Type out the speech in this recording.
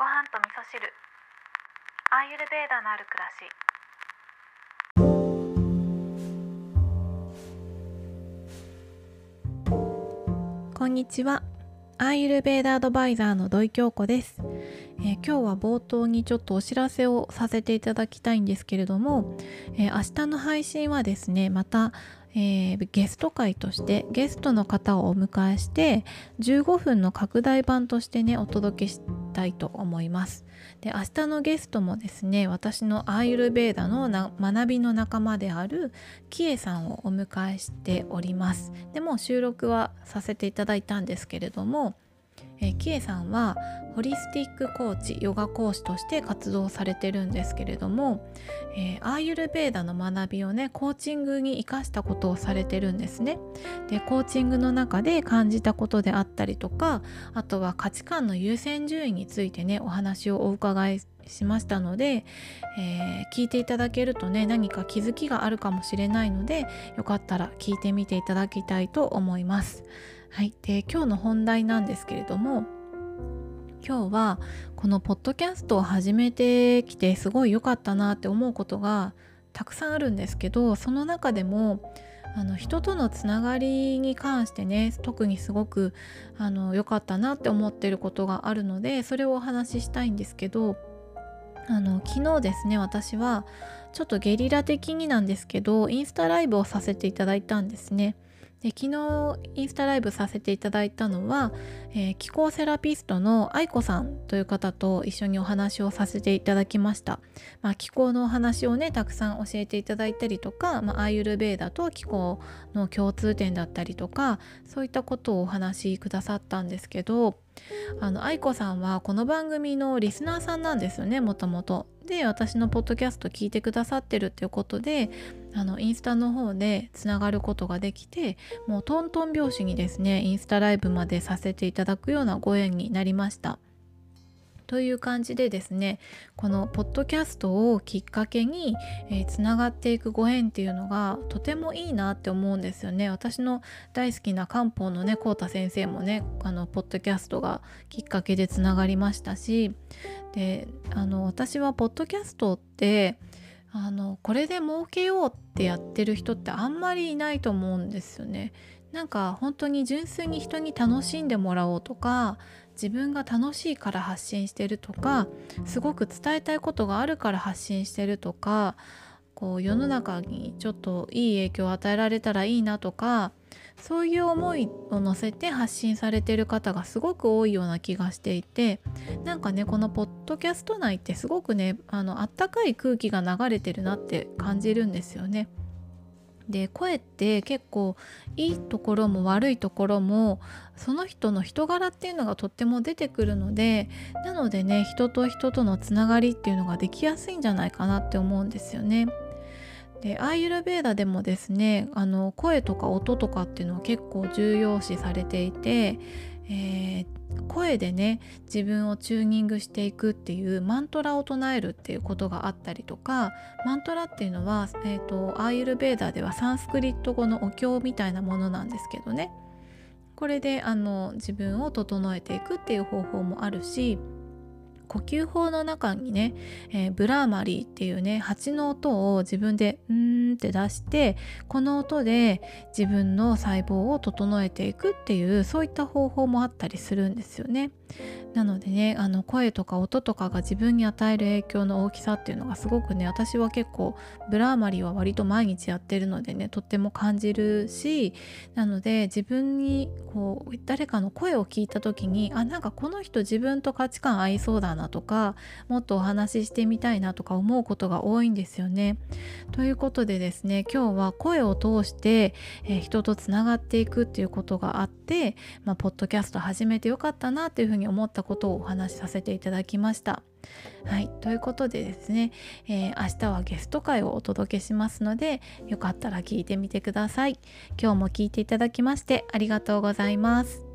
ご飯と味噌汁。アーユルベーダのある暮らし。こんにちは。アーユルベーダアドバイザーの土井京子です、えー、今日は冒頭にちょっとお知らせをさせていただきたいんですけれども、えー、明日の配信はですねまたえー、ゲスト会としてゲストの方をお迎えして15分の拡大版としてねお届けしたいと思います。で明日のゲストもですね私のアーユルベーダの学びの仲間であるキエさんをお迎えしております。でも収録はさせていただいたんですけれどもえー、キエさんはホリスティックコーチヨガ講師として活動されてるんですけれども、えー、アーユルベーダの学びをねコーチングに生かしたことをされてるんですね。でコーチングの中で感じたことであったりとかあとは価値観の優先順位についてねお話をお伺いしましたので、えー、聞いていただけるとね何か気づきがあるかもしれないのでよかったら聞いてみていただきたいと思います。はい、で今日の本題なんですけれども今日はこのポッドキャストを始めてきてすごい良かったなって思うことがたくさんあるんですけどその中でもあの人とのつながりに関してね特にすごく良かったなって思ってることがあるのでそれをお話ししたいんですけどあの昨日ですね私はちょっとゲリラ的になんですけどインスタライブをさせていただいたんですね。で昨日インスタライブさせていただいたのは、えー、気候セラピストの愛子さんという方と一緒にお話をさせていただきました、まあ、気候のお話をねたくさん教えていただいたりとか、まあ、アイユルベーダと気候の共通点だったりとかそういったことをお話しくださったんですけどあの愛子さんはこの番組のリスナーさんなんですよねもともと。で私のポッドキャスト聞いてくださってるっていうことであのインスタの方でつながることができてもうトントン拍子にですねインスタライブまでさせていただくようなご縁になりました。という感じでですねこのポッドキャストをきっかけに、えー、つながっていくご縁っていうのがとてもいいなって思うんですよね私の大好きな漢方のね浩太先生もねあのポッドキャストがきっかけでつながりましたしであの私はポッドキャストってあのこれで儲けようってやってる人ってあんまりいないと思うんですよね。なんか本当に純粋に人に楽しんでもらおうとか自分が楽しいから発信してるとかすごく伝えたいことがあるから発信してるとかこう世の中にちょっといい影響を与えられたらいいなとかそういう思いを乗せて発信されてる方がすごく多いような気がしていてなんかねこのポッドキャスト内ってすごくねあのあったかい空気が流れてるなって感じるんですよね。で声って結構いいところも悪いところもその人の人柄っていうのがとっても出てくるのでなのでね人と人とのつながりっていうのができやすいんじゃないかなって思うんですよね。でアーユルベーダでもですねあの声とか音とかっていうのは結構重要視されていてえー、声でね自分をチューニングしていくっていうマントラを唱えるっていうことがあったりとかマントラっていうのは、えーと、アーユルベーダーではサンスクリット語のお経みたいなものなんですけどね。これであの自分を整えていくっていう方法もあるし呼吸法の中にね、えー、ブラーマリーっていうね蜂の音を自分で「うーん」って出してこの音で自分の細胞を整えていくっていうそういった方法もあったりするんですよね。なのでねあの声とか音とかが自分に与える影響の大きさっていうのがすごくね私は結構ブラーマリーは割と毎日やってるのでねとっても感じるしなので自分にこう誰かの声を聞いた時にあなんかこの人自分と価値観合いそうだなとかもっとお話ししてみたいなとか思うことが多いんですよね。ということでですね今日は声を通して、えー、人とつながっていくっていうことがあって、まあ、ポッドキャスト始めてよかったなっていうふうにに思ったことをお話しさせていただきました。はい、ということでですね、えー、明日はゲスト会をお届けしますのでよかったら聞いてみてください。今日も聞いていただきましてありがとうございます。